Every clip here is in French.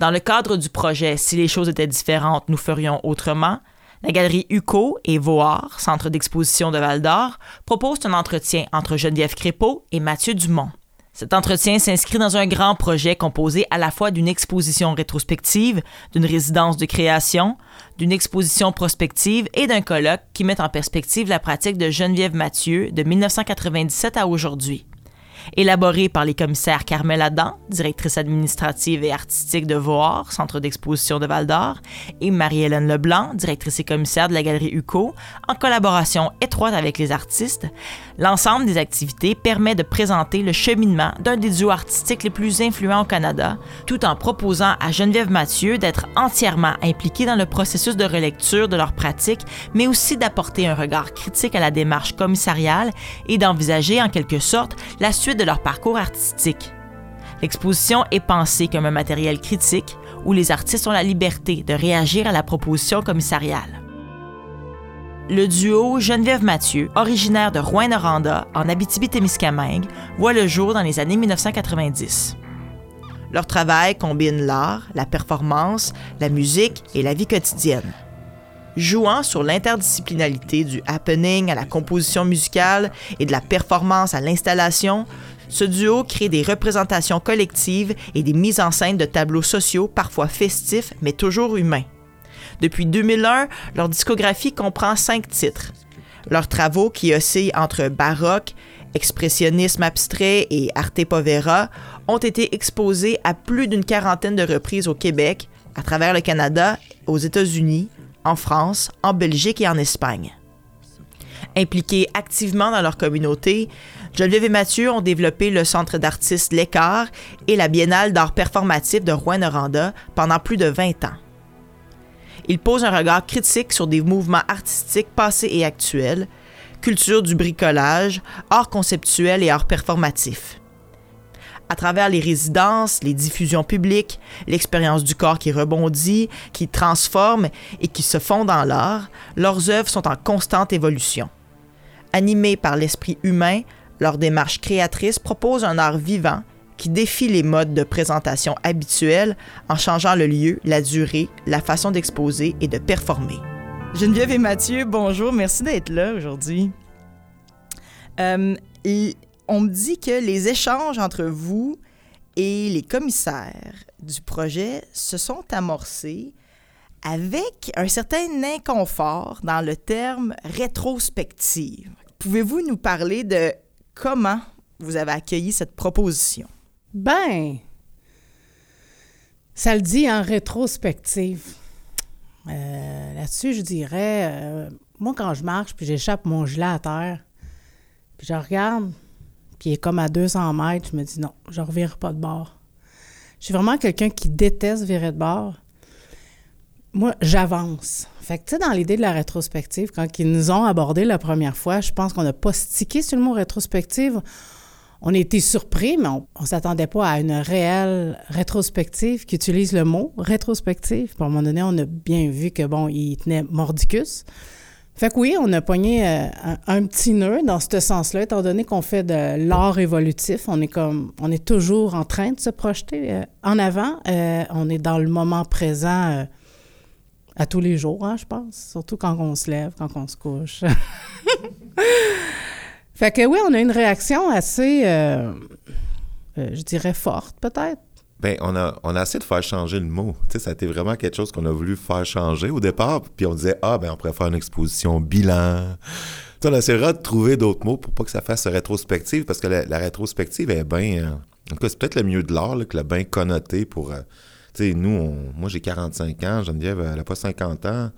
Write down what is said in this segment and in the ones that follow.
Dans le cadre du projet Si les choses étaient différentes, nous ferions autrement, la galerie UCO et Voar, centre d'exposition de Val d'Or, proposent un entretien entre Geneviève Crépeau et Mathieu Dumont. Cet entretien s'inscrit dans un grand projet composé à la fois d'une exposition rétrospective, d'une résidence de création, d'une exposition prospective et d'un colloque qui met en perspective la pratique de Geneviève Mathieu de 1997 à aujourd'hui élaboré par les commissaires Carmel Adam, directrice administrative et artistique de Voir, centre d'exposition de Val d'Or, et Marie-Hélène Leblanc, directrice et commissaire de la galerie UCO, en collaboration étroite avec les artistes. L'ensemble des activités permet de présenter le cheminement d'un des duos artistiques les plus influents au Canada, tout en proposant à Geneviève Mathieu d'être entièrement impliquée dans le processus de relecture de leurs pratiques, mais aussi d'apporter un regard critique à la démarche commissariale et d'envisager en quelque sorte la suite de leur parcours artistique. L'exposition est pensée comme un matériel critique où les artistes ont la liberté de réagir à la proposition commissariale. Le duo Geneviève Mathieu, originaire de Rouen-Noranda, en Abitibi-Témiscamingue, voit le jour dans les années 1990. Leur travail combine l'art, la performance, la musique et la vie quotidienne. Jouant sur l'interdisciplinarité du happening à la composition musicale et de la performance à l'installation, ce duo crée des représentations collectives et des mises en scène de tableaux sociaux parfois festifs mais toujours humains. Depuis 2001, leur discographie comprend cinq titres. Leurs travaux, qui oscillent entre baroque, expressionnisme abstrait et arte povera, ont été exposés à plus d'une quarantaine de reprises au Québec, à travers le Canada, aux États-Unis, en France, en Belgique et en Espagne. Impliqués activement dans leur communauté, Geneviève et Mathieu ont développé le Centre d'artistes L'Écart et la Biennale d'art performatif de Rouen-Noranda pendant plus de 20 ans. Ils posent un regard critique sur des mouvements artistiques passés et actuels, culture du bricolage, art conceptuel et art performatif à travers les résidences, les diffusions publiques, l'expérience du corps qui rebondit, qui transforme et qui se fond dans l'art, leurs œuvres sont en constante évolution. Animés par l'esprit humain, leur démarche créatrice propose un art vivant qui défie les modes de présentation habituels en changeant le lieu, la durée, la façon d'exposer et de performer. Geneviève et Mathieu, bonjour, merci d'être là aujourd'hui. Euh, on me dit que les échanges entre vous et les commissaires du projet se sont amorcés avec un certain inconfort dans le terme rétrospective. Pouvez-vous nous parler de comment vous avez accueilli cette proposition? Ben, ça le dit en rétrospective. Euh, là-dessus, je dirais, euh, moi, quand je marche puis j'échappe mon gilet à terre, puis je regarde, puis il est comme à 200 mètres, je me dis non, je ne revirerai pas de bord. Je suis vraiment quelqu'un qui déteste virer de bord. Moi, j'avance. Fait que, tu sais, dans l'idée de la rétrospective, quand ils nous ont abordé la première fois, je pense qu'on n'a pas stické sur le mot rétrospective. On a été surpris, mais on ne s'attendait pas à une réelle rétrospective qui utilise le mot rétrospective. Puis à un moment donné, on a bien vu que, bon, il tenait mordicus. Fait que oui, on a pogné euh, un, petit nœud dans ce sens-là, étant donné qu'on fait de l'art évolutif. On est comme, on est toujours en train de se projeter euh, en avant. Euh, on est dans le moment présent à tous les jours, hein, je pense. Surtout quand on se lève, quand on se couche. fait que oui, on a une réaction assez, je dirais, forte peut-être. Bien, on a, on a essayé de faire changer le mot. Tu sais, ça a été vraiment quelque chose qu'on a voulu faire changer au départ. Puis on disait, ah, ben on pourrait faire une exposition bilan. Tu sais, on essaiera de trouver d'autres mots pour pas que ça fasse rétrospective, parce que la, rétrospective est bien. Euh, en tout cas, c'est peut-être le mieux de l'art, que le bien connoté pour. Euh, tu sais, nous, moi, j'ai 45 ans, Geneviève, elle n'a pas 50 ans.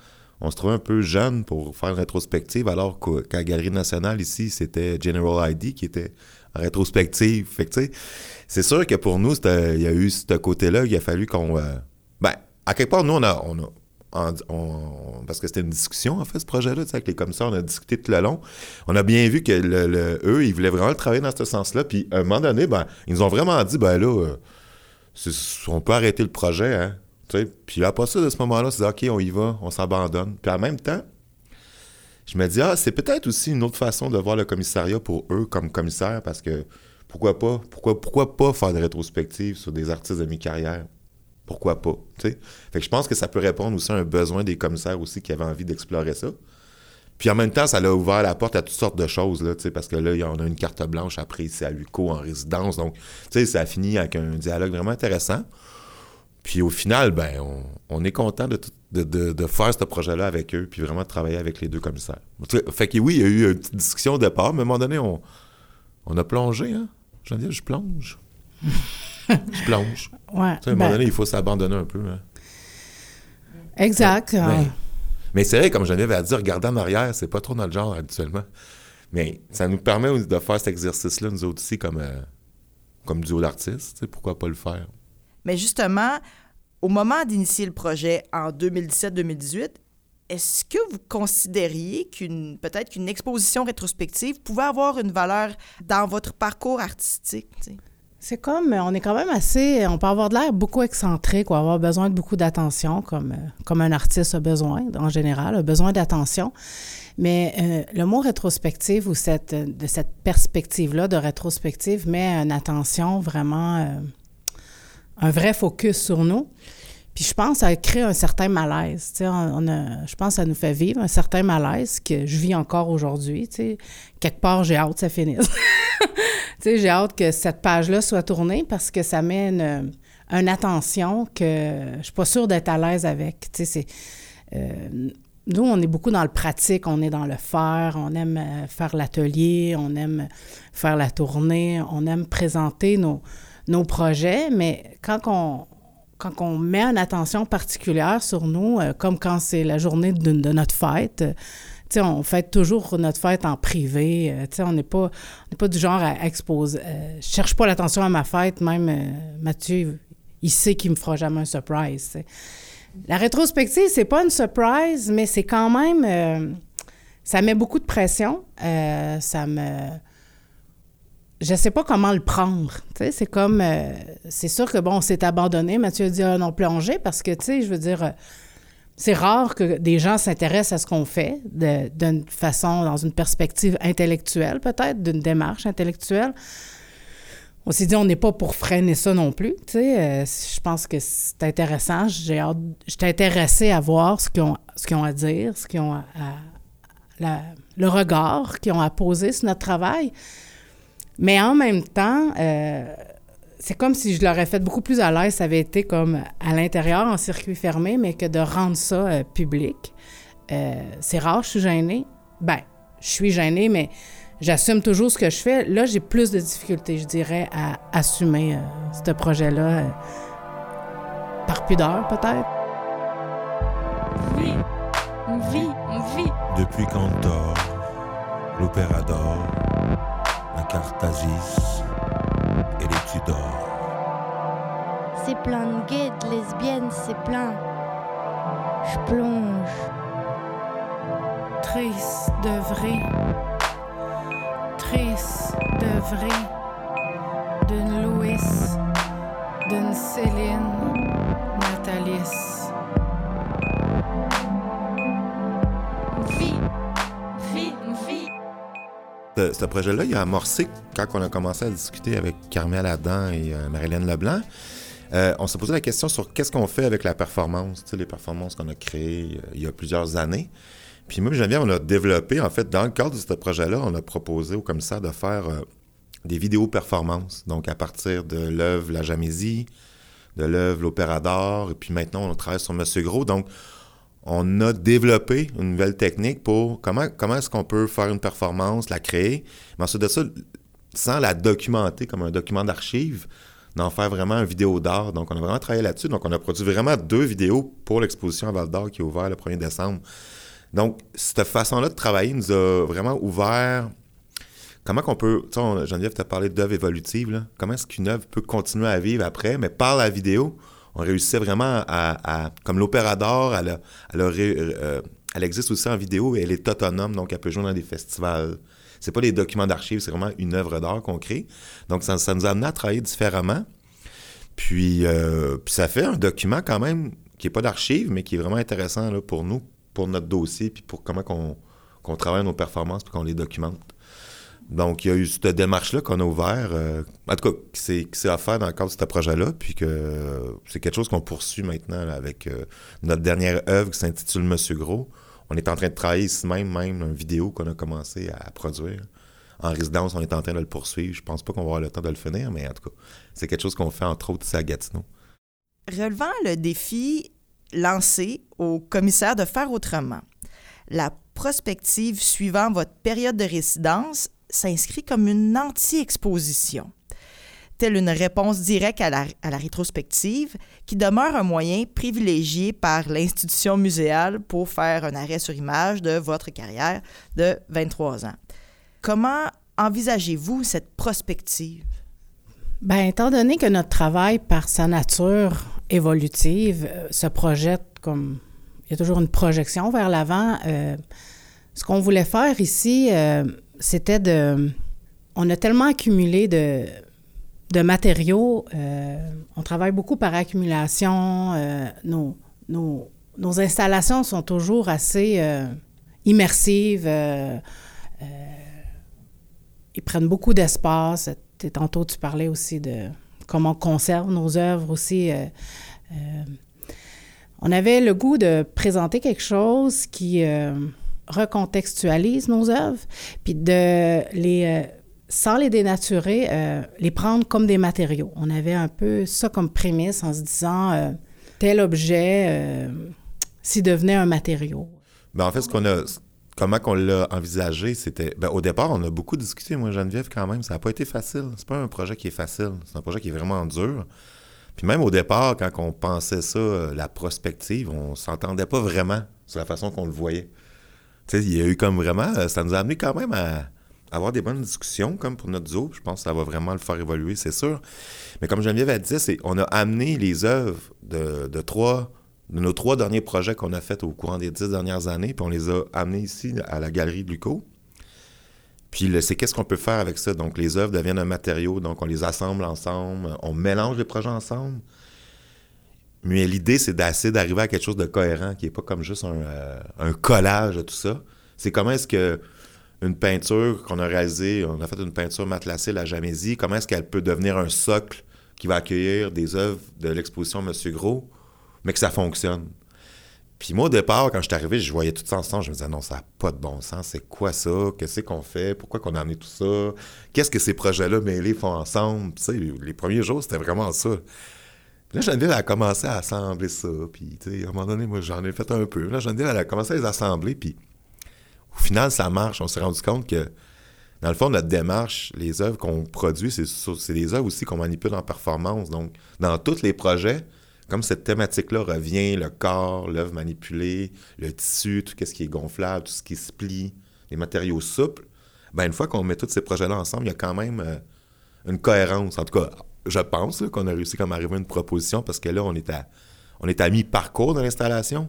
On se trouvait un peu jeune pour faire une rétrospective, alors qu'à Galerie nationale, ici, c'était General ID qui était rétrospective. Tu sais, c'est sûr que pour nous, il y a eu ce côté-là, il a fallu qu'on. Euh, ben, à quelque part, nous, on a. Parce que c'était une discussion, en fait, ce projet-là, avec les commissaires, on a discuté tout le long. On a bien vu que eux, ils voulaient vraiment travailler dans ce sens-là. Puis, à un moment donné, ben, ils nous ont vraiment dit, ben là, euh, on peut arrêter le projet, hein. Puis après ça, de ce moment-là, c'est OK, on y va, on s'abandonne. Puis en même temps, je me dis, ah, c'est peut-être aussi une autre façon de voir le commissariat pour eux comme commissaire, parce que pourquoi pas? Pourquoi, pas faire des rétrospectives sur des artistes de mi-carrière? pourquoi pas. Fait que je pense que ça peut répondre aussi à un besoin des commissaires aussi qui avaient envie d'explorer ça. Puis en même temps, ça l'a ouvert la porte à toutes sortes de choses, là, parce que là, on a une carte blanche après ici à Luco en résidence. Donc, ça a fini avec un dialogue vraiment intéressant. Puis au final, ben, on, est content de, de, faire ce projet-là avec eux, puis vraiment de travailler avec les deux commissaires. Fait que oui, il y a eu une petite discussion au départ, mais à un moment donné, on, on a plongé, hein? Dis, je plonge. je plonge. Ouais. à un moment ben donné, il faut s'abandonner un peu. Hein? Exact. Mais, c'est vrai, comme Geneviève a dit, regarder en arrière, c'est pas trop notre genre habituellement. Mais ça nous permet de faire cet exercice-là, nous autres aussi, comme, euh, comme duo d'artistes. Pourquoi pas le faire? Mais justement, au moment d'initier le projet en 2017-2018, est-ce que vous considériez qu'une peut-être qu'une exposition rétrospective pouvait avoir une valeur dans votre parcours artistique? C'est comme, on est quand même assez, on peut avoir de l'air beaucoup excentrique ou avoir besoin de beaucoup d'attention, comme, comme un artiste a besoin, en général, a besoin d'attention. Mais euh, le mot rétrospective ou cette, de cette perspective-là de rétrospective met une attention vraiment, euh, un vrai focus sur nous. Puis je pense que ça crée un certain malaise. On, a, je pense que ça nous fait vivre un certain malaise que je vis encore aujourd'hui. Quelque part, j'ai hâte que ça finisse. j'ai hâte que cette page-là soit tournée parce que ça met une, attention que je suis pas sûre d'être à l'aise avec. Euh, nous, on est beaucoup dans le pratique, on est dans le faire, on aime euh, faire l'atelier, on aime faire la tournée, on aime présenter nos, nos projets, mais quand on, quand on met une attention particulière sur nous, euh, comme quand c'est la journée de, notre fête, euh, on fête toujours notre fête en privé. Euh, on n'est pas, pas du genre à exposer. je cherche pas l'attention à ma fête, même Mathieu, il sait qu'il me fera jamais un surprise. La rétrospective, c'est pas une surprise, mais c'est quand même. ça met beaucoup de pression. ça me je sais pas comment le prendre. C'est comme. Euh, c'est sûr que, bon, on s'est abandonné. Mathieu a dit, ah, non, plonger, parce que, tu sais, je veux dire, euh, c'est rare que des gens s'intéressent à ce qu'on fait d'une façon, dans une perspective intellectuelle, peut-être, d'une démarche intellectuelle. On s'est dit, on n'est pas pour freiner ça non plus. Tu sais, euh, je pense que c'est intéressant. J'ai j'étais intéressée à voir ce qu'ils ont, ont à dire, ce qu'ils ont à, le regard qu'ils ont à poser sur notre travail. Mais en même temps, euh, c'est comme si je l'aurais fait beaucoup plus à l'aise, ça avait été comme à l'intérieur, en circuit fermé, mais que de rendre ça euh, public. Euh, c'est rare, je suis gênée. Ben, je suis gênée, mais j'assume toujours ce que je fais. Là, j'ai plus de difficultés, je dirais, à assumer ce projet-là par pudeur, peut-être. Oui, on vit, on vit. Depuis Cantor, l'opéra d'or Aziz et les Tudors. C'est plein de gays, de lesbiennes, c'est plein. Je plonge. Triste de vrai. Triste de vrai. D'une Louis, d'une Céline, Nathalie. Ce, projet-là, il a amorcé quand on a commencé à discuter avec Carmel Adam et euh, Marilyn Leblanc. Euh, on s'est posé la question sur qu'est-ce qu'on fait avec la performance, les performances qu'on a créées euh, il y a plusieurs années. Puis moi, Geneviève, on a développé, en fait, dans le cadre de ce projet-là, on a proposé au commissaire de faire des vidéos performances. Donc, à partir de l'œuvre La Jamésie, de l'œuvre L'Opéra d'Or, et puis maintenant, on travaille sur Monsieur Gros. Donc, on a développé une nouvelle technique pour comment, comment est-ce qu'on peut faire une performance, la créer, mais ensuite de ça, sans la documenter comme un document d'archives, d'en faire vraiment une vidéo d'art. Donc, on a vraiment travaillé là-dessus. Donc, on a produit vraiment deux vidéos pour l'exposition à Val d'Or qui est ouverte le 1er décembre. Donc, cette façon-là de travailler nous a vraiment ouvert comment qu'on peut, tu sais, Geneviève t'a parlé d'œuvre évolutive, comment est-ce qu'une œuvre peut continuer à vivre après, mais par la vidéo, on réussissait vraiment à, comme l'Opéra d'or, elle, euh, elle, existe aussi en vidéo et elle est autonome, donc elle peut jouer dans des festivals. C'est pas des documents d'archives, c'est vraiment une œuvre d'art qu'on crée. Donc ça, nous a amené à travailler différemment. Puis, euh, puis ça fait un document quand même qui n'est pas d'archives, mais qui est vraiment intéressant pour nous, pour notre dossier, puis pour comment qu'on travaille nos performances, puis qu'on les documente. Donc, il y a eu cette démarche-là qu'on a ouvert, euh, en tout cas, qui s'est, qui s'est offert dans le cadre de ce projet-là, puis que euh, c'est quelque chose qu'on poursuit maintenant avec euh, notre dernière œuvre qui s'intitule Monsieur Gros. On est en train de travailler ici même, même une vidéo qu'on a commencé à produire. En résidence, on est en train de le poursuivre. Je pense pas qu'on va avoir le temps de le finir, mais en tout cas, c'est quelque chose qu'on fait entre autres ici à Gatineau. Relevant le défi lancé au commissaire de faire autrement, la prospective suivant votre période de résidence s'inscrit comme une anti-exposition, telle une réponse directe à la, à la rétrospective qui demeure un moyen privilégié par l'institution muséale pour faire un arrêt sur image de votre carrière de 23 ans. Comment envisagez-vous cette prospective? Bien, étant donné que notre travail, par sa nature évolutive, euh, se projette comme. Il y a toujours une projection vers l'avant. euh, ce qu'on voulait faire ici, euh, c'était de. On a tellement accumulé de, matériaux. euh, on travaille beaucoup par accumulation. euh, nos, installations sont toujours assez euh, immersives. ils prennent beaucoup d'espace. Tantôt, tu parlais aussi de comment on conserve nos œuvres aussi. on avait le goût de présenter quelque chose qui recontextualise nos œuvres, puis de les, euh, sans les dénaturer, euh, les prendre comme des matériaux. On avait un peu ça comme prémisse en se disant euh, tel objet s'y devenait un matériau. Ben, en fait, ce qu'on a, comment qu'on l'a envisagé, c'était. Ben, au départ, on a beaucoup discuté, moi, Geneviève, quand même. Ça n'a pas été facile. C'est pas un projet qui est facile. C'est un projet qui est vraiment dur. Puis même au départ, quand on pensait ça, la prospective, on s'entendait pas vraiment sur la façon qu'on le voyait. Il y a eu comme vraiment. euh, Ça nous a amené quand même à avoir des bonnes discussions, comme pour notre zoo. Je pense que ça va vraiment le faire évoluer, c'est sûr. Mais comme Geneviève a dit, c'est on a amené les œuvres de, de trois nos trois derniers projets qu'on a faits au courant des dix dernières années, puis on les a amenés ici à la galerie de Luco. Puis c'est qu'est-ce qu'on peut faire avec ça? Donc les œuvres deviennent un matériau, donc on les assemble ensemble, on mélange les projets ensemble. Mais l'idée, c'est d'essayer d'arriver à quelque chose de cohérent, qui n'est pas comme juste un, euh, un collage de tout ça. C'est comment est-ce que une peinture qu'on a réalisée, on a fait une peinture matelassée, la Jamésie, comment est-ce qu'elle peut devenir un socle qui va accueillir des œuvres de l'exposition Monsieur Gros, mais que ça fonctionne? Puis moi, au départ, quand je suis arrivé, je voyais tout ça ensemble. Je me disais, non, ça n'a pas de bon sens. C'est quoi ça? Qu'est-ce qu'on fait? Pourquoi qu'on a amené tout ça? Qu'est-ce que ces projets-là mêlés font ensemble? Tu les premiers jours, c'était vraiment ça. Là, Geneviève, a commencé à assembler ça. Puis, tu sais, à un moment donné, moi, j'en ai fait un peu. Là, Geneviève, a commencé à les assembler. Puis, au final, ça marche. On s'est rendu compte que, dans le fond, notre démarche, les œuvres qu'on produit, c'est des œuvres aussi qu'on manipule en performance. Donc, dans tous les projets, comme cette thématique-là revient, le corps, l'œuvre manipulée, le tissu, tout ce qui est gonflable, tout ce qui se plie, les matériaux souples, ben une fois qu'on met tous ces projets-là ensemble, il y a quand même euh, une cohérence. En tout cas, je pense qu'on a réussi comme à arriver à une proposition parce que là, on est à, on est à mi-parcours de l'installation.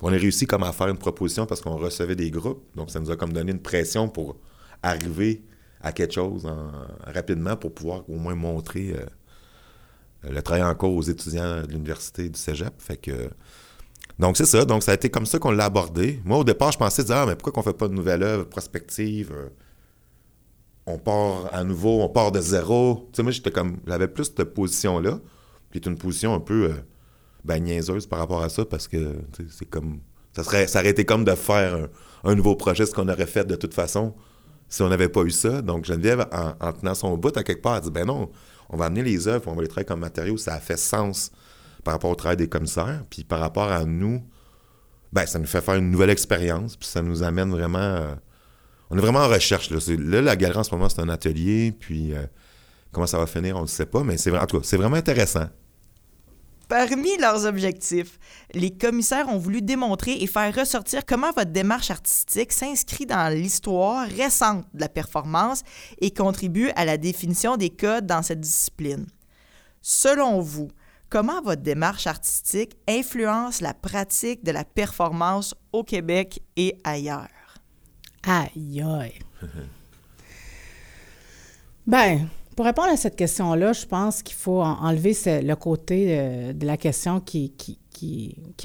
On a réussi comme à faire une proposition parce qu'on recevait des groupes. Donc, ça nous a comme donné une pression pour arriver à quelque chose en- rapidement pour pouvoir au moins montrer euh, le travail en cours aux étudiants de l'université du cégep. Donc, c'est ça. Donc, ça a été comme ça qu'on l'a abordé. Moi, au départ, je pensais dire, ah, mais pourquoi qu'on fait pas de nouvelle œuvre prospective? On part à nouveau, on part de zéro. Tu sais, moi, j'étais comme. J'avais plus cette position-là, qui est une position un peu. euh, ben, niaiseuse par rapport à ça, parce que c'est comme. Ça, serait, aurait été comme de faire un, nouveau projet, ce qu'on aurait fait de toute façon si on n'avait pas eu ça. Donc, Geneviève, en, en tenant son bout à quelque part, elle dit ben non, on va amener les œuvres, on va les travailler comme matériaux. Ça a fait sens par rapport au travail des commissaires. Puis par rapport à nous, ben ça nous fait faire une nouvelle expérience. Puis ça nous amène vraiment. euh, on est vraiment en recherche. Là, la galerie en ce moment, c'est un atelier. Puis euh, comment ça va finir, on ne sait pas. Mais c'est vraiment intéressant. Parmi leurs objectifs, les commissaires ont voulu démontrer et faire ressortir comment votre démarche artistique s'inscrit dans l'histoire récente de la performance et contribue à la définition des codes dans cette discipline. Selon vous, comment votre démarche artistique influence la pratique de la performance au Québec et ailleurs? Aïe, aïe. ben, pour répondre à cette question-là, je pense qu'il faut en- enlever le côté euh, de la question qui,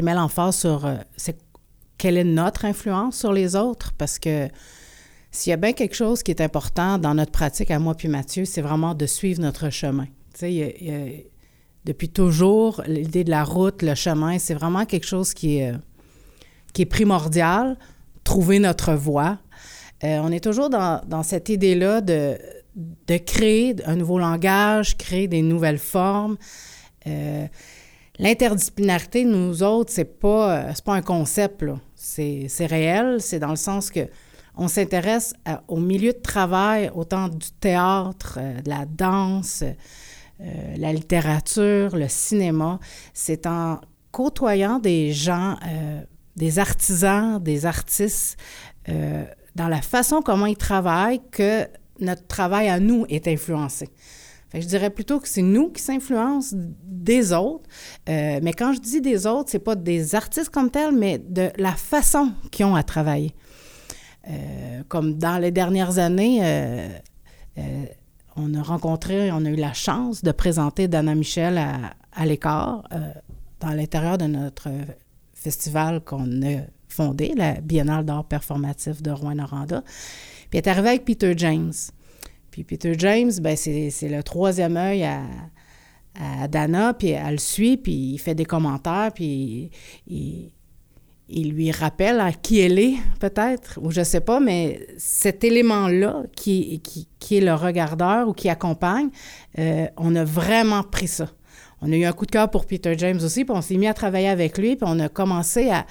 met l'emphase sur euh, quelle est notre influence sur les autres, parce que s'il y a bien quelque chose qui est important dans notre pratique à moi puis Mathieu, c'est vraiment de suivre notre chemin. Tu sais, depuis toujours, l'idée de la route, le chemin, c'est vraiment quelque chose qui est, euh, qui est primordial, trouver notre voie. Euh, on est toujours dans, cette idée-là de, créer un nouveau langage, créer des nouvelles formes. Euh, L'interdisciplinarité, nous autres, c'est pas, euh, pas un concept. C'est, réel, c'est dans le sens que on s'intéresse au milieu de travail, autant du théâtre, de la danse, la littérature, le cinéma. C'est en côtoyant des gens, des artisans, des artistes, euh, dans la façon comment ils travaillent que notre travail à nous est influencé. Je dirais plutôt que c'est nous qui s'influencent des autres. Euh, mais quand je dis des autres, c'est pas des artistes comme tels, mais de la façon qu'ils ont à travailler. Euh, comme dans les dernières années, on a rencontré, on a eu la chance de présenter Dana Michel à, à l'écart dans l'intérieur de notre festival qu'on a fondé, la Biennale d'art performatif de Rouen-Noranda. Puis elle est arrivée avec Peter James. Puis Peter James, ben c'est le troisième œil à, à Dana, puis elle le suit, puis il fait des commentaires, puis il, il lui rappelle à qui elle est, peut-être, ou je sais pas, mais cet élément-là, qui, qui, qui est le regardeur ou qui accompagne, euh, on a vraiment pris ça. On a eu un coup de cœur pour Peter James aussi, puis on s'est mis à travailler avec lui, puis on a commencé à,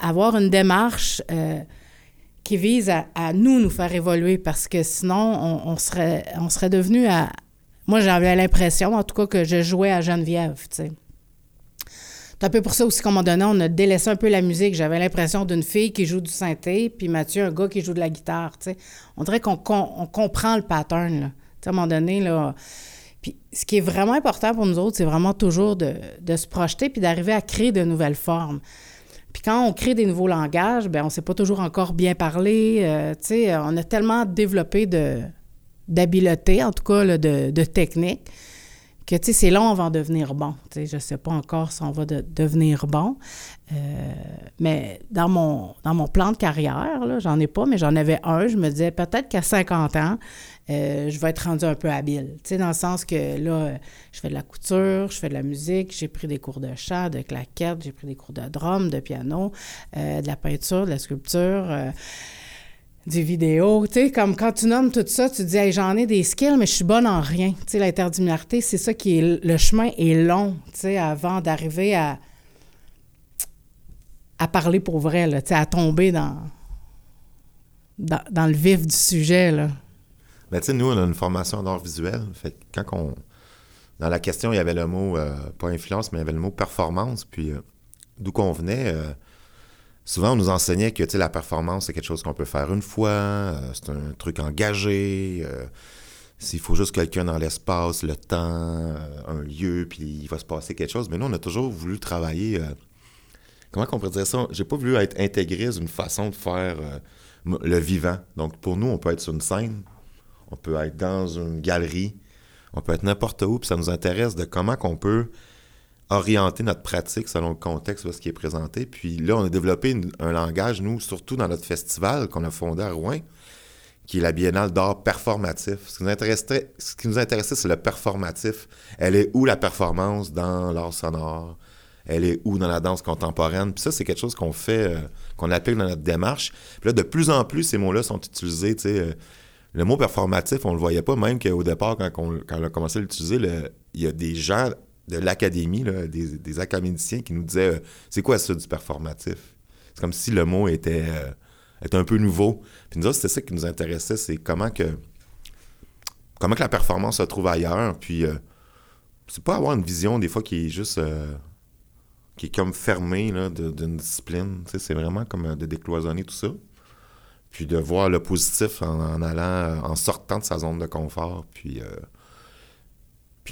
avoir une démarche euh, qui vise à, nous, nous faire évoluer, parce que sinon, on, serait, on devenu à... Moi, j'avais l'impression, en tout cas, que je jouais à Geneviève, tu sais. C'est un peu pour ça aussi qu'à un moment donné, on a délaissé un peu la musique. J'avais l'impression d'une fille qui joue du synthé, puis Mathieu, un gars qui joue de la guitare, tu sais. On dirait qu'on com- on comprend le pattern. Tu sais, à un moment donné, là... Puis ce qui est vraiment important pour nous autres, c'est vraiment toujours de, se projeter puis d'arriver à créer de nouvelles formes. Puis quand on crée des nouveaux langages, ben on sait pas toujours encore bien parler. euh, sais, on a tellement développé de d'habileté, en tout cas là, de, de technique, que c'est long avant de devenir bon. Je sais pas encore si on va de- devenir bon. Euh, mais dans mon, dans mon plan de carrière, j'en ai pas, mais j'en avais un. Je me disais peut-être qu'à 50 ans, euh, je vais être rendu un peu habile. Tu sais, dans le sens que là, je fais de la couture, je fais de la musique, j'ai pris des cours de chant, de claquettes, j'ai pris des cours de drum, de piano, euh, de la peinture, de la sculpture. euh, des vidéos, tu sais, comme quand tu nommes tout ça, tu dis, hey, j'en ai des skills, mais je suis bonne en rien. Tu sais, c'est ça qui est, le chemin est long, tu sais, avant d'arriver à, à parler pour vrai, à tomber dans, dans, dans le vif du sujet, là. Ben, tu sais, nous, on a une formation en art visuel. Fait quand. Dans la question, il y avait le mot, euh, pas influence, mais il y avait le mot performance. Puis, euh, d'où qu'on venait, euh, souvent, on nous enseignait que, la performance, c'est quelque chose qu'on peut faire une fois. c'est un truc engagé. s'il faut juste quelqu'un dans l'espace, le temps, un lieu, puis il va se passer quelque chose. Mais nous, on a toujours voulu travailler. comment qu'on pourrait dire ça? J'ai pas voulu être intégré d'une façon de faire le vivant. Donc, pour nous, on peut être sur une scène, on peut être dans une galerie, on peut être n'importe où, puis ça nous intéresse de comment qu'on peut orienter notre pratique selon le contexte de ce qui est présenté. Puis là, on a développé un langage, nous, surtout dans notre festival qu'on a fondé à Rouen, qui est la Biennale d'art performatif. Ce qui nous intéressait, ce qui nous intéressait, c'est le performatif. Elle est où la performance dans l'art sonore? Elle est où dans la danse contemporaine? Puis ça, c'est quelque chose qu'on fait, euh, qu'on applique dans notre démarche. Puis là, de plus en plus, ces mots-là sont utilisés, tu sais. euh, le mot performatif, on le voyait pas, même qu'au départ, quand on, a commencé à l'utiliser, il y a des gens de l'académie, des, académiciens qui nous disaient euh, c'est quoi ça du performatif? C'est comme si le mot était, euh, était un peu nouveau. Puis nous autres, c'était ça qui nous intéressait, c'est comment que comment que la performance se trouve ailleurs. Puis euh, c'est pas avoir une vision des fois qui est juste euh, qui est comme fermée d'une discipline. C'est vraiment comme de décloisonner tout ça. Puis de voir le positif en, allant, euh, en sortant de sa zone de confort. Puis, euh,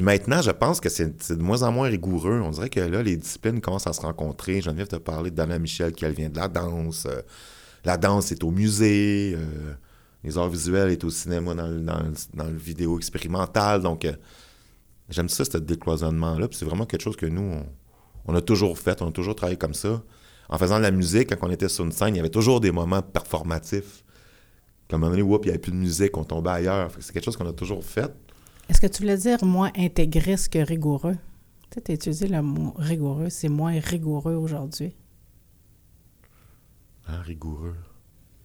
maintenant, je pense que c'est de moins en moins rigoureux. On dirait que là, les disciplines commencent à se rencontrer. Geneviève t'a parlé de Dana Michel, qui elle vient de la danse. Euh, la danse est au musée. les arts visuels est au cinéma dans le, dans le- dans le vidéo expérimental. Donc, j'aime ça, ce décloisonnement-là. Puis c'est vraiment quelque chose que nous, on a toujours fait. On a toujours travaillé comme ça. En faisant de la musique, quand on était sur une scène, il y avait toujours des moments performatifs. Qu'à un moment donné, il n'y avait plus de musique, on tombait ailleurs. Que c'est quelque chose qu'on a toujours fait. Est-ce que tu voulais dire moins intégriste que rigoureux? Tu as utilisé le mot rigoureux, c'est moins rigoureux aujourd'hui. Ah, rigoureux.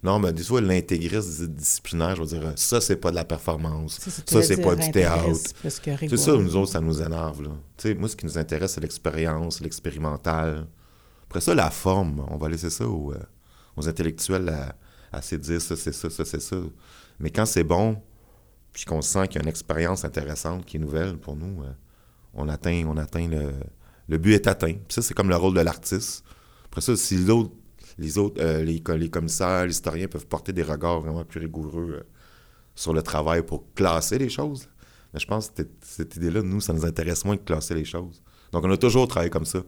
Non, mais des fois, l'intégriste disciplinaire, je veux dire, ça, c'est pas de la performance. Ça, Ça, c'est pas du théâtre. C'est ça, nous autres, ça nous énerve. Là. Moi, ce qui nous intéresse, c'est l'expérience, l'expérimental. Après ça, la forme, on va laisser ça aux, euh, intellectuels à, se dire ça, c'est ça, ça, c'est ça. Mais quand c'est bon, puis qu'on sent qu'il y a une expérience intéressante qui est nouvelle pour nous, euh, on atteint, on atteint le, le but est atteint. Puis ça, c'est comme le rôle de l'artiste. Après ça, si les autres, euh, les, les commissaires, les historiens peuvent porter des regards vraiment plus rigoureux sur le travail pour classer les choses. Mais je pense que cette- idée-là, nous, ça nous intéresse moins de classer les choses. Donc, on a toujours travaillé comme ça.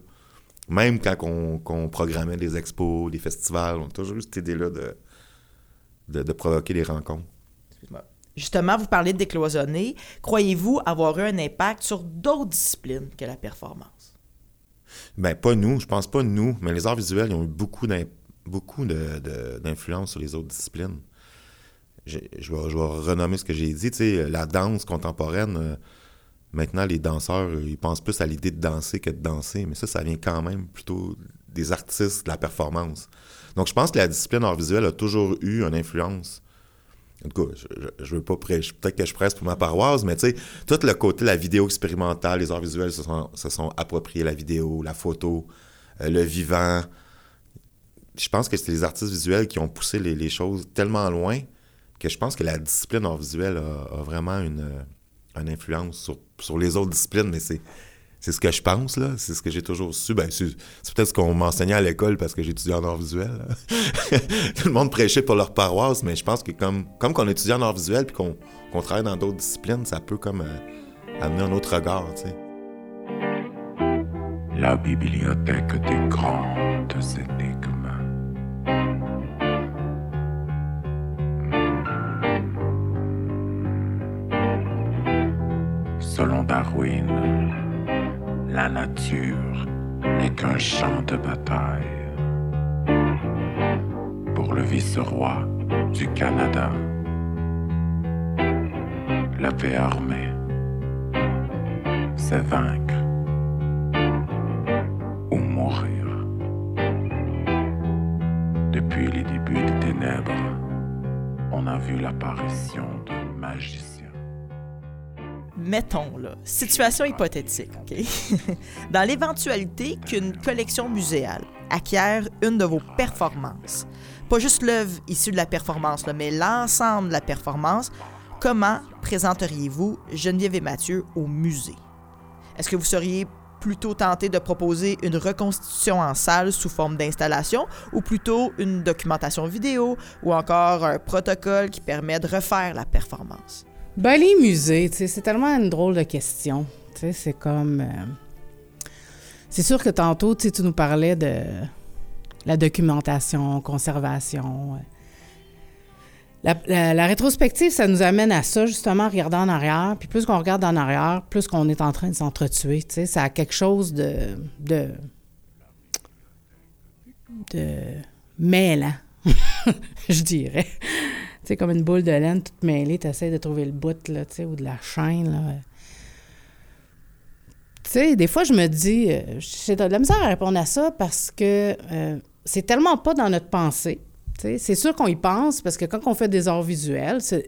Même quand on, programmait des expos, des festivals, on a toujours eu cette idée-là de, de, de provoquer des rencontres. Justement, vous parlez de décloisonner. Croyez-vous avoir eu un impact sur d'autres disciplines que la performance? Ben, pas nous, je pense pas nous, mais les arts visuels, ils ont eu beaucoup, d'influence sur les autres disciplines. Je, je vais, je vais renommer ce que j'ai dit, tu sais, la danse contemporaine, euh, maintenant, les danseurs, euh, ils pensent plus à l'idée de danser que de danser, mais ça, ça vient quand même plutôt des artistes, de la performance. Donc, je pense que la discipline art visuel a toujours eu une influence. En tout cas, je, je, veux pas prêcher, peut-être que je presse pour ma paroisse, mais tu sais, tout le côté, la vidéo expérimentale, les arts visuels se sont, se sont appropriés la vidéo, la photo, euh, le vivant. Je pense que c'est les artistes visuels qui ont poussé les, choses tellement loin que je pense que la discipline art visuel a, a vraiment une, une influence sur, sur les autres disciplines, mais c'est. Ce que je pense, là. C'est ce que j'ai toujours su. Ben, c'est peut-être ce qu'on m'enseignait à l'école parce que j'étudiais en art visuel. Tout le monde prêchait pour leur paroisse, mais je pense que comme, comme qu'on étudie en art visuel puis qu'on travaille dans d'autres disciplines, ça peut comme euh, amener un autre regard. La bibliothèque des grandes énigmes. La nature n'est qu'un champ de bataille. Pour le vice-roi du Canada, la paix armée, c'est vaincre ou mourir. Depuis les débuts des ténèbres, on a vu l'apparition. Mettons, là, situation hypothétique, OK? Dans l'éventualité qu'une collection muséale acquiert une de vos performances, pas juste l'œuvre issue de la performance, là, mais l'ensemble de la performance, comment présenteriez-vous Geneviève et Mathieu au musée? Est-ce que vous seriez plutôt tenté de proposer une reconstitution en salle sous forme d'installation ou plutôt une documentation vidéo ou encore un protocole qui permet de refaire la performance? Ben, les musées, c'est tellement une drôle de question. C'est comme. euh, C'est sûr que tantôt, tu nous parlais de la documentation, conservation. euh. La, la- rétrospective, ça nous amène à ça, justement, en regardant en arrière. Puis plus qu'on regarde en arrière, plus qu'on est en train de s'entretuer. Ça a quelque chose de. de. de mêlant, je dirais. Sais, comme une boule de laine toute mêlée, tu essaies de trouver le bout, là, tu sais, ou de la chaîne, là. Tu sais, des fois, je me dis, euh, j'ai de la misère à répondre à ça parce que euh, c'est tellement pas dans notre pensée. C'est sûr qu'on y pense parce que quand on fait des arts visuels, ça,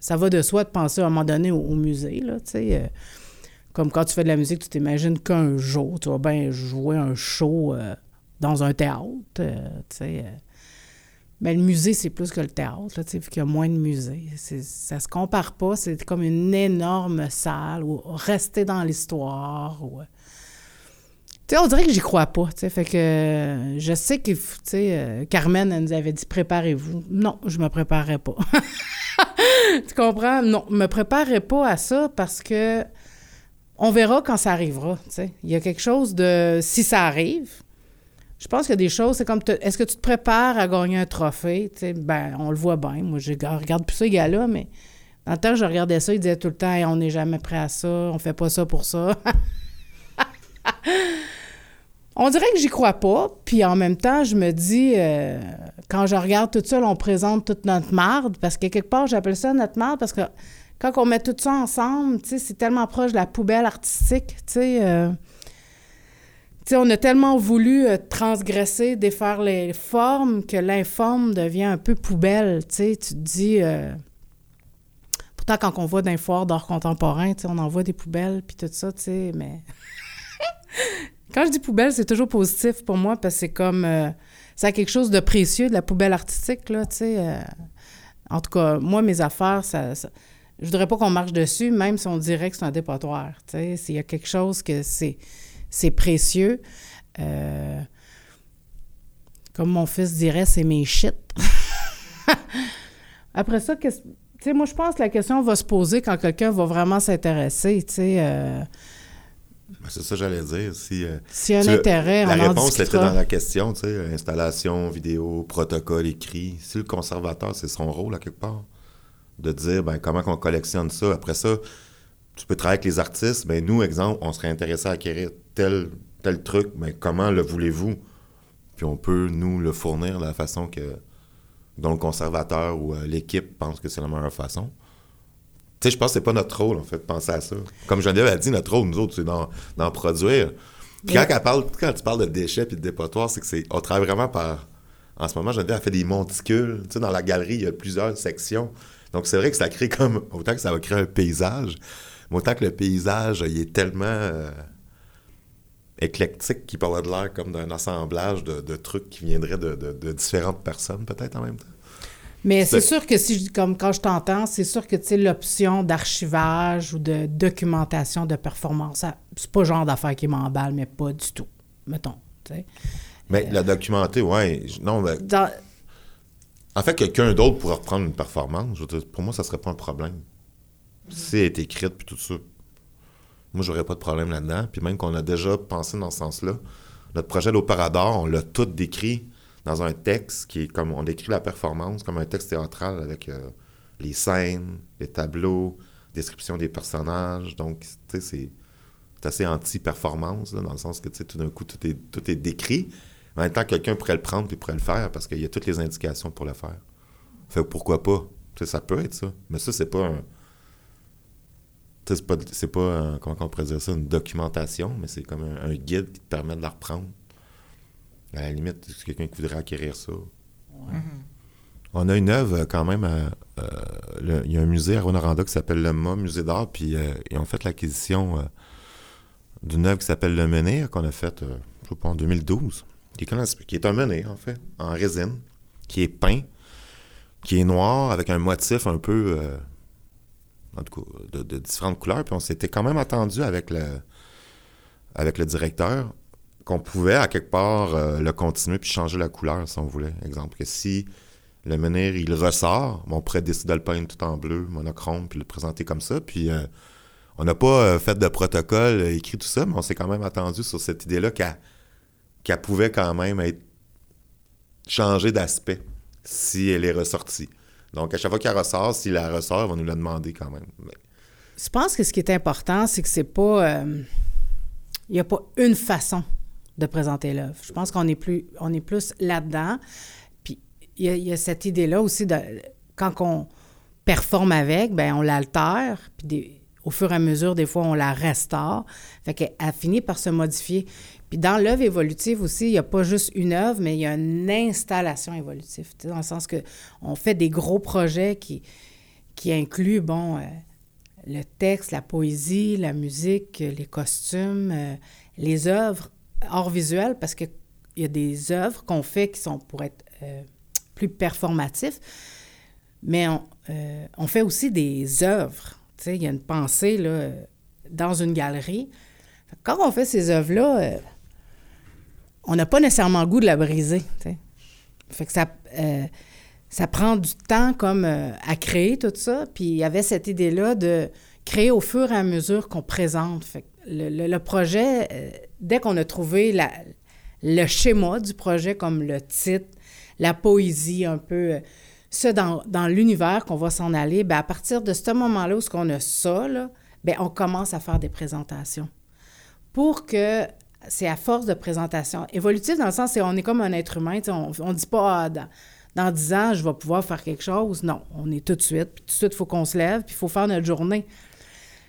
ça va de soi de penser à un moment donné au, musée. Là. Euh, comme quand tu fais de la musique, tu t'imagines qu'un jour, tu vas bien jouer un show dans un théâtre. Mais le musée, c'est plus que le théâtre, là, qu'il y a moins de musées. Ça se compare pas. C'est comme une énorme salle où rester dans l'histoire. ou- euh. Tu sais, on dirait que j'y crois pas. tu sais, Fait que euh, je sais que, tu sais, euh, Carmen, nous avait dit préparez-vous. Non, je me préparais pas. tu comprends? Non, me préparais pas à ça parce que on verra quand ça arrivera. tu sais. Il y a quelque chose de. Si ça arrive, je pense qu'il y a des choses, c'est comme, est-ce que tu te prépares à gagner un trophée? Tu sais, ben, on le voit bien. Moi, je ga- regarde plus les gars-là, mais dans le temps je regardais ça, ils disaient tout le temps, on n'est jamais prêt à ça, on fait pas ça pour ça. On dirait que j'y crois pas, puis en même temps, je me dis, euh, quand je regarde tout ça, on présente toute notre marde, parce que quelque part, j'appelle ça notre marde, parce que quand on met tout ça ensemble, c'est tellement proche de la poubelle artistique, tu euh, on a tellement voulu euh, transgresser, défaire les formes, que l'informe devient un peu poubelle, tu te dis... euh, Pourtant, quand on voit d'un foire d'art contemporain, on envoie des poubelles, puis tout ça, mais... Quand je dis poubelle, c'est toujours positif pour moi parce que c'est comme. euh, ça a quelque chose de précieux, de la poubelle artistique, là, en tout cas, moi, mes affaires, ça. ça- je voudrais pas qu'on marche dessus, même si on dirait que c'est un dépotoir. S'il y a quelque chose que c'est. C'est précieux. euh, comme mon fils dirait, c'est mes shit. Après ça, qu'est-ce- tu sais, moi, je pense que la question va se poser quand quelqu'un va vraiment s'intéresser, tu sais. euh, Ben, c'est ça que j'allais dire. Si, euh, a un intérêt, la on en réponse était dans la question, tu sais, installation, vidéo, protocole écrit. Si le conservateur, c'est son rôle à quelque part, de dire ben, comment qu'on collectionne ça. Après ça, tu peux travailler avec les artistes. Ben, nous, exemple, on serait intéressé à acquérir tel, tel truc. Mais comment le voulez-vous? Puis on peut nous le fournir de la façon que dont le conservateur ou euh, l'équipe pense que c'est la meilleure façon. Tu sais, je pense que c'est pas notre rôle, en fait, de penser à ça. Comme Geneviève a dit, notre rôle, nous autres, c'est d'en, produire. Puis quand, Mais- elle parle, quand tu parles de déchets puis de dépotoirs, c'est que c'est. On travaille vraiment par. En ce moment, Geneviève a fait des monticules. Tu sais, dans la galerie, il y a plusieurs sections. Donc, c'est vrai que ça crée comme. Autant que ça va créer un paysage, mais autant que le paysage, il est tellement. euh, éclectique qu'il peut avoir de l'air comme d'un assemblage de, de trucs qui viendraient de, de- de différentes personnes, peut-être en même temps. Mais c'est sûr que si je- comme quand je t'entends, c'est sûr que tu sais l'option d'archivage ou de documentation de performance, c'est pas le genre d'affaire qui m'emballe, mais pas du tout. Mettons. Mais la documenter, ouais. Non, mais Dans- En fait, quelqu'un d'autre pourrait reprendre une performance. Dire, pour moi, ça serait pas un problème. Si elle est écrite puis tout ça. Moi, j'aurais pas de problème là-dedans. Puis même qu'on a déjà pensé dans ce sens-là. Notre projet d'Opérador, on l'a tout décrit dans un texte qui est comme on décrit la performance comme un texte théâtral avec euh, les scènes, les tableaux, description des personnages. Donc, tu sais, c'est assez anti-performance, dans le sens que, tout d'un coup, tout est, tout est décrit. En même temps, quelqu'un pourrait le prendre et pourrait le faire parce qu'il y a toutes les indications pour le faire. Fait pourquoi pas? Tu ça peut être ça. Mais ça, c'est pas un. C'est pas, c'est pas un- comment on pourrait dire ça, une documentation, mais c'est comme un, un guide qui te permet de la reprendre. À la limite, c'est quelqu'un qui voudrait acquérir ça. On a une œuvre euh, quand même. euh, Il y a un musée à Rwanda qui s'appelle le MA, Musée d'art, puis euh, ils ont fait l'acquisition euh, d'une œuvre qui s'appelle Le Menhir, qu'on a faite, euh, je sais pas, en 2012, qui est, qui est un menhir, en fait, en résine, qui est peint, qui est noir, avec un motif un peu, euh, de, différentes couleurs. Puis on s'était quand même attendu avec le, directeur qu'on pouvait, à quelque part, euh, le continuer puis changer la couleur, si on voulait. Exemple, que si le menhir, il ressort, on pourrait décider de le peindre tout en bleu, monochrome, puis le présenter comme ça. Puis euh, on n'a pas euh, fait de protocole, écrit tout ça, mais on s'est quand même attendu sur cette idée-là qu'elle pouvait quand même être changée d'aspect si elle est ressortie. Donc, à chaque fois qu'elle ressort, s'il la ressort, elle va nous la demander quand même. Je pense que ce qui est important, c'est que c'est pas. euh, Il n'y a pas une façon de présenter l'œuvre. Je pense qu'on est plus, on est plus là-dedans. Puis il y, a- cette idée-là aussi de quand on performe avec, ben on l'altère, puis au fur et à mesure, des fois, on la restaure. Fait qu'elle elle finit par se modifier. Puis dans l'œuvre évolutive aussi, il n'y a pas juste une œuvre, mais il y a une installation évolutive. Dans le sens que on fait des gros projets qui, qui incluent, bon, euh, le texte, la poésie, la musique, les costumes, euh, les œuvres hors visuel, parce qu'il y a des œuvres qu'on fait qui sont pour être euh, plus performatifs, mais on, fait aussi des œuvres. Il y a une pensée là, dans une galerie. Quand on fait ces œuvres-là, on n'a pas nécessairement le goût de la briser. Fait que ça, euh, ça prend du temps comme euh, à créer tout ça. Puis il y avait cette idée-là de créer au fur et à mesure qu'on présente. Fait que le, le- projet, euh, dès qu'on a trouvé la- le schéma du projet, comme le titre, la poésie un peu, ça dans, dans l'univers qu'on va s'en aller, ben à partir de ce moment-là où on a ça, là, ben on commence à faire des présentations. Pour que c'est à force de présentation. Évolutif dans le sens, c'est on est comme un être humain. On ne dit pas ah, dans, dans 10 ans, je vais pouvoir faire quelque chose. Non, on est tout de suite. Puis tout de suite, il faut qu'on se lève, puis il faut faire notre journée.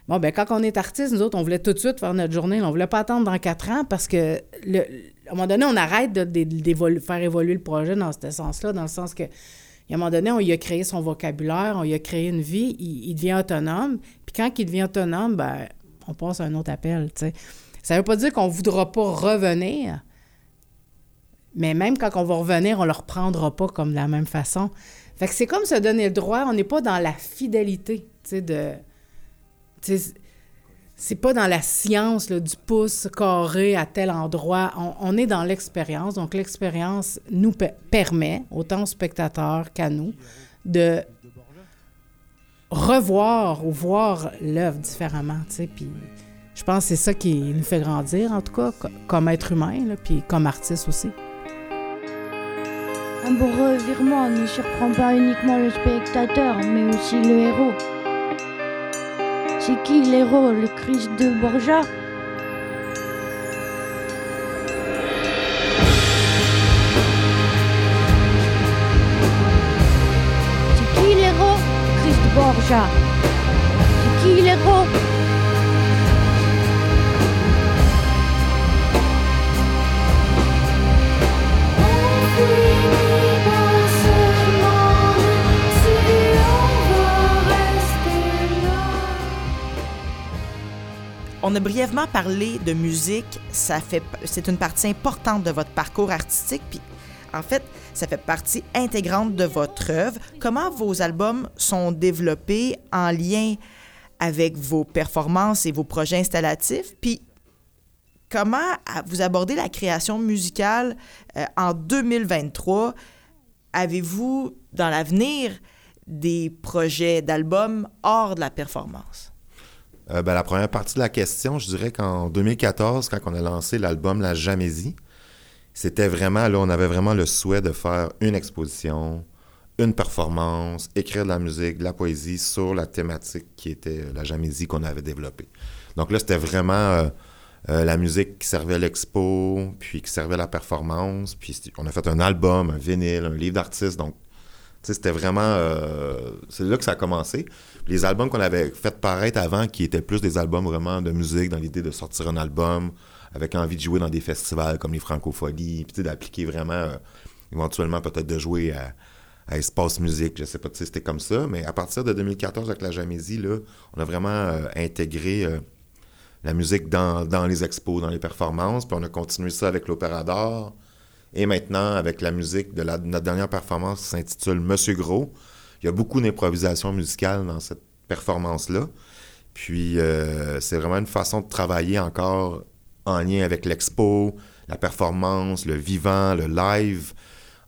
Bon, ben quand on est artiste, nous autres, on voulait tout de suite faire notre journée. On ne voulait pas attendre dans quatre ans parce que, à un moment donné, on arrête de, faire évoluer le projet dans ce sens-là, dans le sens que, à un moment donné, on y a créé son vocabulaire, on y a créé une vie, il, devient autonome. Puis quand il devient autonome, ben, on passe à un autre appel, tu sais. Ça ne veut pas dire qu'on ne voudra pas revenir, mais même quand on va revenir, on ne le reprendra pas comme de la même façon. Fait que c'est comme se donner le droit, on n'est pas dans la fidélité, tu sais, c'est pas dans la science du pouce carré à tel endroit. On, est dans l'expérience. Donc, l'expérience nous permet, autant aux spectateurs qu'à nous, de revoir ou voir l'œuvre différemment. Puis, je pense que c'est ça qui nous fait grandir, en tout cas, comme être humain, là, puis comme artiste aussi. Un beau revirement ne surprend pas uniquement le spectateur, mais aussi le héros. C'est qui l'héros, le Christ de Borgia C'est qui l'héros, Christ de Borgia C'est qui l'héros? On a brièvement parlé de musique, ça fait c'est une partie importante de votre parcours artistique puis en fait, ça fait partie intégrante de votre œuvre. Comment vos albums sont développés en lien avec vos performances et vos projets installatifs? Puis comment vous abordez la création musicale euh, en 2023 Avez-vous dans l'avenir des projets d'albums hors de la performance? Euh, ben, la première partie de la question, je dirais qu'en 2014, quand on a lancé l'album La Jamésie, c'était vraiment, là, on avait vraiment le souhait de faire une exposition, une performance, écrire de la musique, de la poésie sur la thématique qui était la Jamésie qu'on avait développée. Donc là, c'était vraiment euh, euh, la musique qui servait à l'expo, puis qui servait à la performance, puis on a fait un album, un vinyle, un livre d'artiste, donc c'était vraiment... c'est là que ça a commencé. Les albums qu'on avait fait paraître avant, qui étaient plus des albums vraiment de musique, dans l'idée de sortir un album avec envie de jouer dans des festivals comme les Francopholies, puis d'appliquer vraiment, euh, éventuellement peut-être de jouer à, Espace Musique, je sais pas, si c'était comme ça, mais à partir de 2014 avec la Jamésie, là, on a vraiment euh, intégré euh, la musique dans, les expos, dans les performances, puis on a continué ça avec l'Opéra d'Or, et maintenant avec la musique de notre dernière performance qui s'intitule Monsieur Gros, il y a beaucoup d'improvisation musicale dans cette performance-là. Puis euh, c'est vraiment une façon de travailler encore en lien avec l'expo, la performance, le vivant, le live.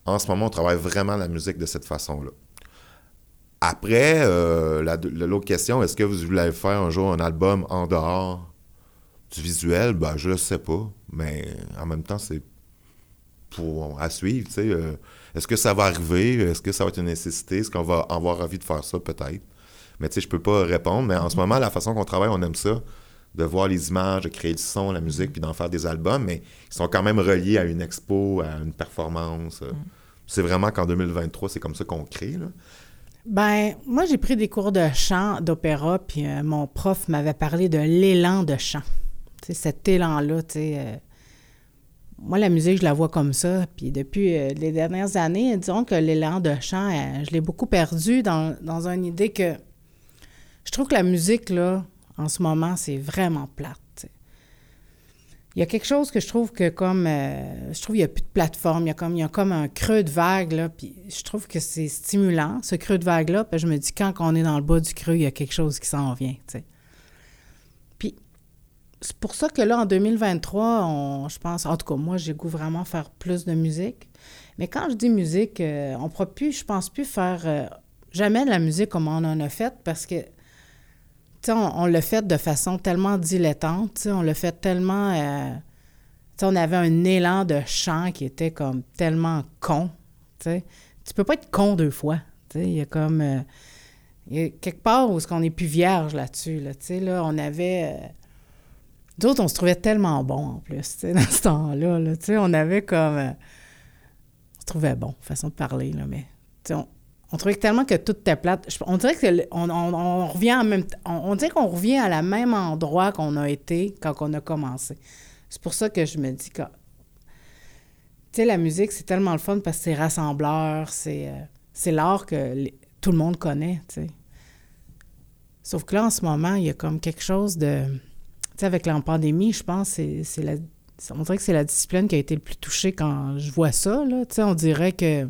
En ce moment, on travaille vraiment la musique de cette façon-là. Après, euh, l'autre question, est-ce que vous voulez faire un jour un album en dehors du visuel? Ben, je ne sais pas. Mais en même temps, c'est pour à suivre, tu sais. Euh, est-ce que ça va arriver? Est-ce que ça va être une nécessité? Est-ce qu'on va avoir envie de faire ça? Peut-être. Mais tu sais, je peux pas répondre. Mais en ce moment, la façon qu'on travaille, on aime ça. De voir les images, de créer du son, la musique, puis d'en faire des albums. Mais ils sont quand même reliés à une expo, à une performance. Mm. C'est vraiment qu'en 2023, c'est comme ça qu'on crée. Là. Ben, moi, j'ai pris des cours de chant, d'opéra, puis euh, mon prof m'avait parlé de l'élan de chant. Cet élan-là, tu sais. Euh, moi, la musique, je la vois comme ça. Puis depuis euh, les dernières années, disons que l'élan de chant, euh, je l'ai beaucoup perdu dans, dans une idée que je trouve que la musique, là, en ce moment, c'est vraiment plate. Il y a quelque chose que je trouve que comme... Euh, je trouve qu'il n'y a plus de plateforme. Il y, a comme, il y a comme un creux de vague, là. Puis je trouve que c'est stimulant, ce creux de vague-là. Puis je me dis, quand on est dans le bas du creux, il y a quelque chose qui s'en vient, tu sais c'est pour ça que là, en 2023, on, je pense, en tout cas, moi, j'ai goût vraiment faire plus de musique. Mais quand je dis musique, euh, on ne pourra plus, je pense plus faire euh, jamais de la musique comme on en a fait parce que, tu sais, on, l'a fait de façon tellement dilettante, tu on l'a fait tellement. Euh, tu sais, on avait un élan de chant qui était comme tellement con, tu sais. Tu peux pas être con deux fois, tu sais. Il y a comme. quelque part où est-ce qu'on est plus vierge là-dessus, là, tu sais, là, on avait D'autres, on se trouvait tellement bon en plus, tu sais, dans ce temps-là. là. On avait comme. euh, on se trouvait bon, façon de parler, là, mais. on, trouvait tellement que tout était plate. On dirait que on, revient en même on, dirait qu'on revient à la même endroit qu'on a été quand on a commencé. C'est pour ça que je me dis que. Tu sais, la musique, c'est tellement le fun parce que c'est rassembleur, c'est euh, c'est l'art que tout le monde connaît, tu sais. Sauf que là, en ce moment, il y a comme quelque chose de. Avec la pandémie, je pense, c'est. On dirait que c'est la discipline qui a été le plus touchée quand je vois ça, là. Tu sais, on dirait que.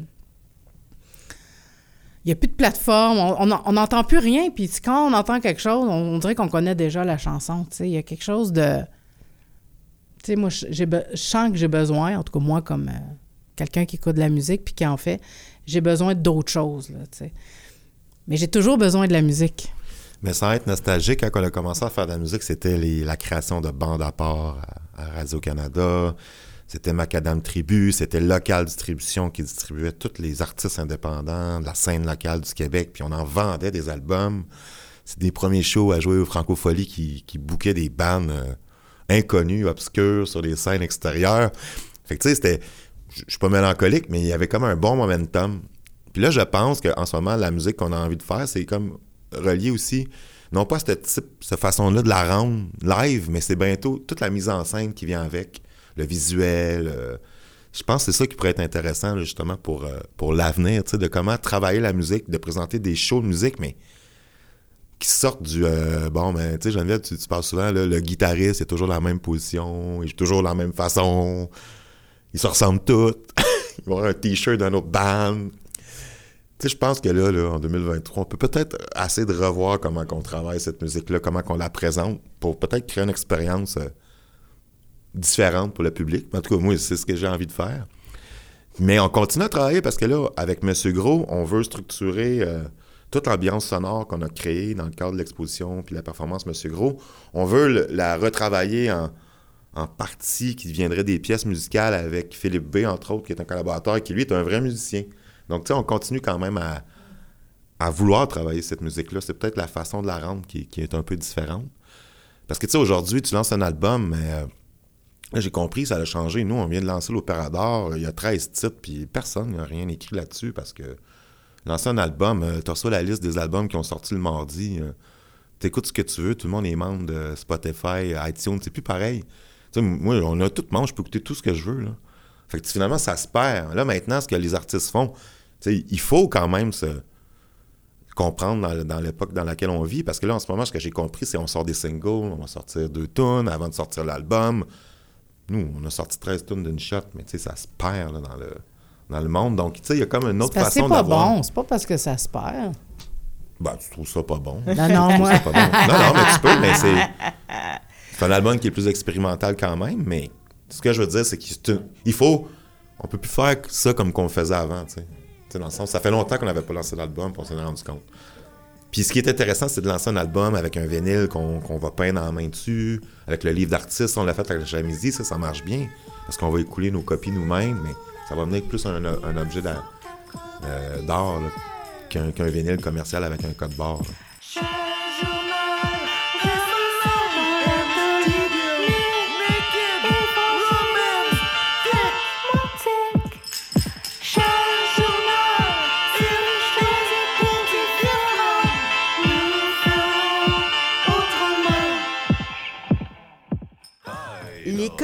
Il n'y a plus de plateforme, on n'entend plus rien, puis quand on entend quelque chose, on, dirait qu'on connaît déjà la chanson, tu sais. Il y a quelque chose de. Tu sais, moi, je sens que j'ai besoin, en tout cas moi, comme euh, quelqu'un qui écoute de la musique puis qui en fait, j'ai besoin d'autre chose, là, tu sais. Mais j'ai toujours besoin de la musique. Mais sans être nostalgique, quand on a commencé à faire de la musique, c'était les- la création de bandes à part à, Radio-Canada. C'était Macadam Tribu, c'était Local Distribution qui distribuait tous les artistes indépendants de la scène locale du Québec, puis on en vendait des albums. C'est des premiers shows à jouer au Francofolie qui, qui bouquaient des bandes euh, inconnues, obscures, sur des scènes extérieures. Fait que tu sais, c'était... Je suis pas mélancolique, mais il y avait comme un bon momentum. Puis là, je pense qu'en ce moment, la musique qu'on a envie de faire, c'est comme relié aussi, non pas cette, type, cette façon-là de la rendre live, mais c'est bientôt toute la mise en scène qui vient avec, le visuel. euh, je pense que c'est ça qui pourrait être intéressant, justement, pour, euh, pour l'avenir, de comment travailler la musique, de présenter des shows de musique, mais qui sortent du... euh, bon, ben, tu sais, Geneviève, tu, parles souvent, le guitariste est toujours la même position, il joue toujours la même façon, ils se ressemblent tous, ils vont avoir un T-shirt d'un autre band. Je pense que là, là, en 2023, on peut peut-être essayer de revoir comment on travaille cette musique-là, comment on la présente, pour peut-être créer une expérience euh, différente pour le public. En tout cas, moi, c'est ce que j'ai envie de faire. Mais on continue à travailler parce que là, avec Monsieur Gros, on veut structurer euh, toute l'ambiance sonore qu'on a créée dans le cadre de l'exposition puis la performance Monsieur Gros. On veut la retravailler en, en partie qui deviendrait des pièces musicales avec Philippe B, entre autres, qui est un collaborateur et qui, lui, est un vrai musicien. Donc, tu sais, on continue quand même à, vouloir travailler cette musique-là. C'est peut-être la façon de la rendre qui, est un peu différente. Parce que, tu sais, aujourd'hui, tu lances un album, mais euh, j'ai compris, ça a changé. Nous, on vient de lancer l'Opéra d'Or. Il y a 13 titres, puis personne n'a rien écrit là-dessus parce que lancer un album, euh, tu reçois la liste des albums qui ont sorti le mardi. euh, T'écoutes ce que tu veux, tout le monde est membre de Spotify, iTunes, c'est plus pareil. Tu sais, moi, on a tout monde, je peux écouter tout ce que je veux. Là. Fait finalement, ça se perd. Là, maintenant, ce que les artistes font, il faut quand même se comprendre dans, dans l'époque dans laquelle on vit. Parce que là, en ce moment, ce que j'ai compris, c'est qu'on sort des singles, on va sortir deux tonnes avant de sortir l'album. Nous, on a sorti 13 tonnes d'une shot, mais ça se perd là, dans, le, dans le monde. Donc, il y a comme une autre façon c'est pas d'avoir... bon, c'est pas parce que ça se perd. Ben, tu trouves ça pas bon. Non, non, moi. Pas bon. Non, non, mais tu peux, mais c'est. C'est un album qui est plus expérimental quand même, mais ce que je veux dire, c'est qu'il faut. On peut plus faire ça comme qu'on le faisait avant, tu sais. Ça fait longtemps qu'on n'avait pas lancé l'album, on s'en est rendu compte. Puis ce qui est intéressant, c'est de lancer un album avec un vinyle qu'on va peindre en main dessus, avec le livre d'artiste, on l'a fait avec la Jamisi, ça, marche bien, parce qu'on va écouler nos copies nous-mêmes, mais ça va venir plus un, objet euh, d'art qu'un vinyle commercial avec un code barre.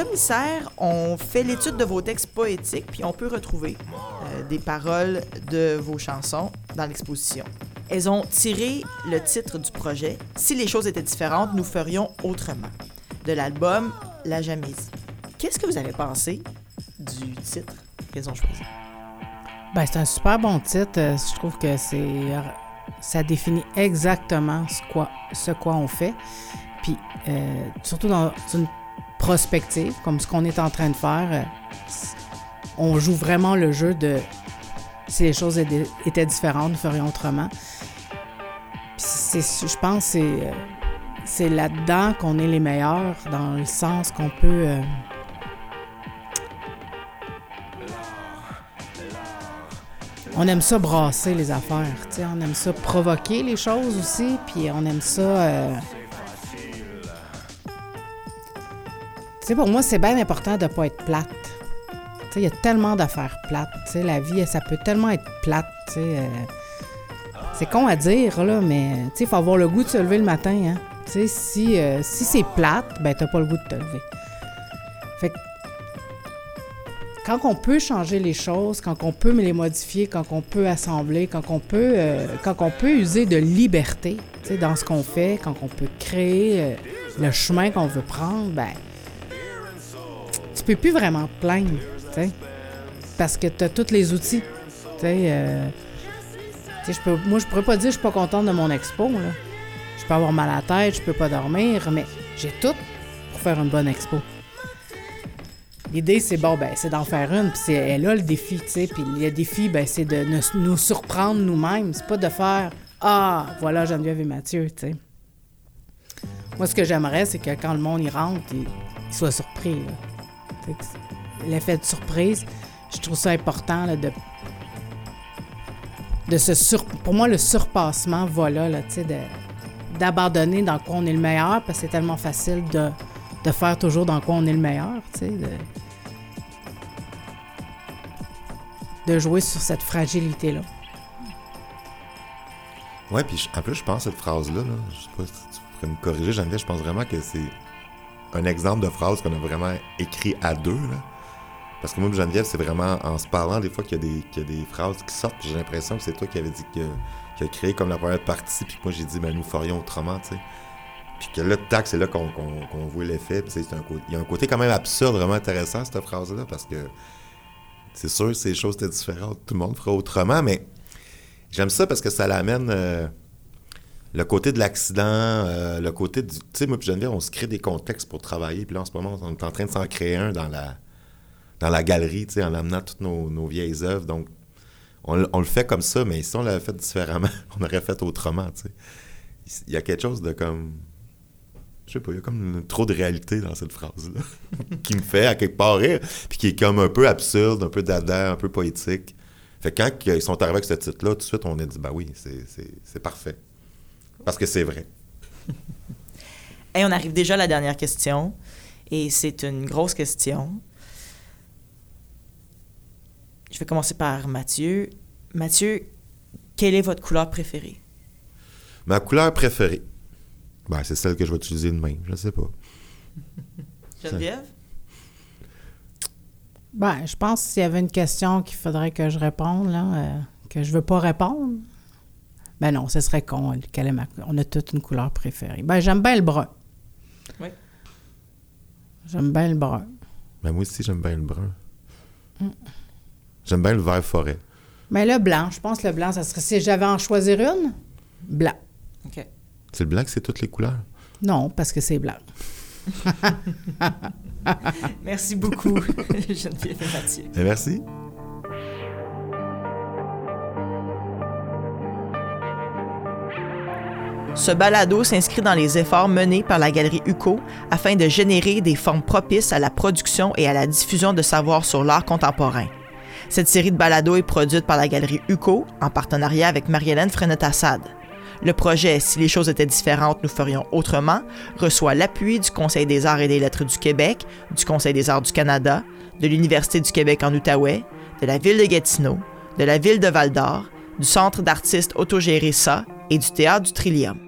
Commissaires ont fait l'étude de vos textes poétiques, puis on peut retrouver euh, des paroles de vos chansons dans l'exposition. Elles ont tiré le titre du projet Si les choses étaient différentes, nous ferions autrement de l'album La Jamésie. Qu'est-ce que vous avez pensé du titre qu'elles ont choisi? Ben, c'est un super bon titre. Euh, Je trouve que c'est ça définit exactement ce quoi, on fait. Puis, euh, surtout dans une prospective, comme ce qu'on est en train de faire, euh, on joue vraiment le jeu de si les choses étaient différentes, nous ferions autrement. Je pense que c'est, euh, c'est là-dedans qu'on est les meilleurs, dans le sens qu'on peut... euh, On aime ça brasser les affaires, on aime ça provoquer les choses aussi, puis on aime ça. Pour moi, c'est bien important de ne pas être plate. Tu sais, il y a tellement d'affaires plates. Tu sais, la vie, ça peut tellement être plate. Tu sais, euh, c'est con à dire, là, mais tu sais, faut avoir le goût de se lever le matin. Hein? Tu sais, si, euh, si c'est plate, ben, t'as pas le goût de te lever. Fait que quand on peut changer les choses, quand on peut les modifier, quand on peut assembler, quand on peut, euh, quand on peut user de liberté dans ce qu'on fait, quand on peut créer euh, le chemin qu'on veut prendre, ben, peux plus vraiment te plaindre, tu sais, parce que tu as tous les outils. Euh, je moi, je pourrais pas dire que je suis pas contente de mon expo. Je peux avoir mal à la tête, je peux pas dormir, mais j'ai tout pour faire une bonne expo. L'idée, c'est bon, ben, c'est d'en faire une, puis c'est là le défi, tu sais. Puis le défi, ben, c'est de nous, nous surprendre nous-mêmes. C'est pas de faire Ah, voilà Geneviève et Mathieu, tu sais. Moi, ce que j'aimerais, c'est que quand le monde y rentre, il, il soit surpris. là. L'effet de surprise, je trouve ça important là, de. de se sur... Pour moi, le surpassement, voilà, là, tu sais, d'abandonner dans quoi on est le meilleur, parce que c'est tellement facile de, de faire toujours dans quoi on est le meilleur, tu sais, de, de jouer sur cette fragilité-là. Ouais, puis en plus, je pense cette phrase-là, là, je sais pas si tu pourrais me corriger, Geneviève, je pense vraiment que c'est un exemple de phrase qu'on a vraiment écrit à deux, là. Parce que moi Geneviève, c'est vraiment en se parlant des fois qu'il y, a des- qu'il y a des phrases qui sortent, j'ai l'impression que c'est toi qui avais dit que, qui a créé comme la première partie, puis moi j'ai dit, ben nous ferions autrement, tu sais. Puis que là, tac, c'est là qu'on qu'on voit l'effet, il y a un côté quand même absurde, vraiment intéressant, cette phrase-là, parce que c'est sûr ces choses étaient différentes, tout le monde ferait autrement, mais J'aime ça parce que ça l'amène euh, le côté de l'accident, euh, le côté du. Tu sais, moi, puis Geneviève, on se crée des contextes pour travailler. Puis là, en ce moment, on est en train de s'en créer un dans la, dans la galerie, tu sais, en amenant toutes nos, nos vieilles œuvres. Donc, on, le- fait comme ça, mais si on l'avait fait différemment, on aurait fait autrement, tu sais. Il y a quelque chose de comme. Je sais pas, il y a comme trop de réalité dans cette phrase-là qui me fait à quelque part rire, puis qui est comme un peu absurde, un peu dada, un peu poétique. Fait que quand ils sont arrivés avec ce titre-là, tout de suite, on a dit, bah oui, c'est parfait. Parce que c'est vrai. Et on arrive déjà à la dernière question. Et c'est une grosse question. Je vais commencer par Mathieu. Mathieu, quelle est votre couleur préférée? Ma couleur préférée, ben, c'est celle que je vais utiliser demain. Je sais pas. Geneviève? Ben, je pense que s'il y avait une question qu'il faudrait que je réponde, là, euh, que je veux pas répondre, ben non, ce serait con. Quelle est ma... On a toute une couleur préférée. Ben, j'aime bien le brun. Oui. J'aime bien le brun. Ben, moi aussi, j'aime bien le brun. J'aime bien le vert forêt. Mais le blanc, je pense que le blanc, ça serait... Si j'avais à en choisir une, blanc. OK. C'est le blanc que c'est toutes les couleurs? Non, parce que c'est blanc. Merci beaucoup, Geneviève et Mathieu. Ben, merci. Ce balado s'inscrit dans les efforts menés par la Galerie UCO afin de générer des formes propices à la production et à la diffusion de savoir sur l'art contemporain. Cette série de balados est produite par la Galerie UCO en partenariat avec Marie-Hélène Frenette-Assad. Le projet Si les choses étaient différentes, nous ferions autrement reçoit l'appui du Conseil des arts et des lettres du Québec, du Conseil des arts du Canada, de l'Université du Québec en Outaouais, de la ville de Gatineau, de la ville de Val-d'Or, du Centre d'artistes autogéré SA et du Théâtre du Trillium.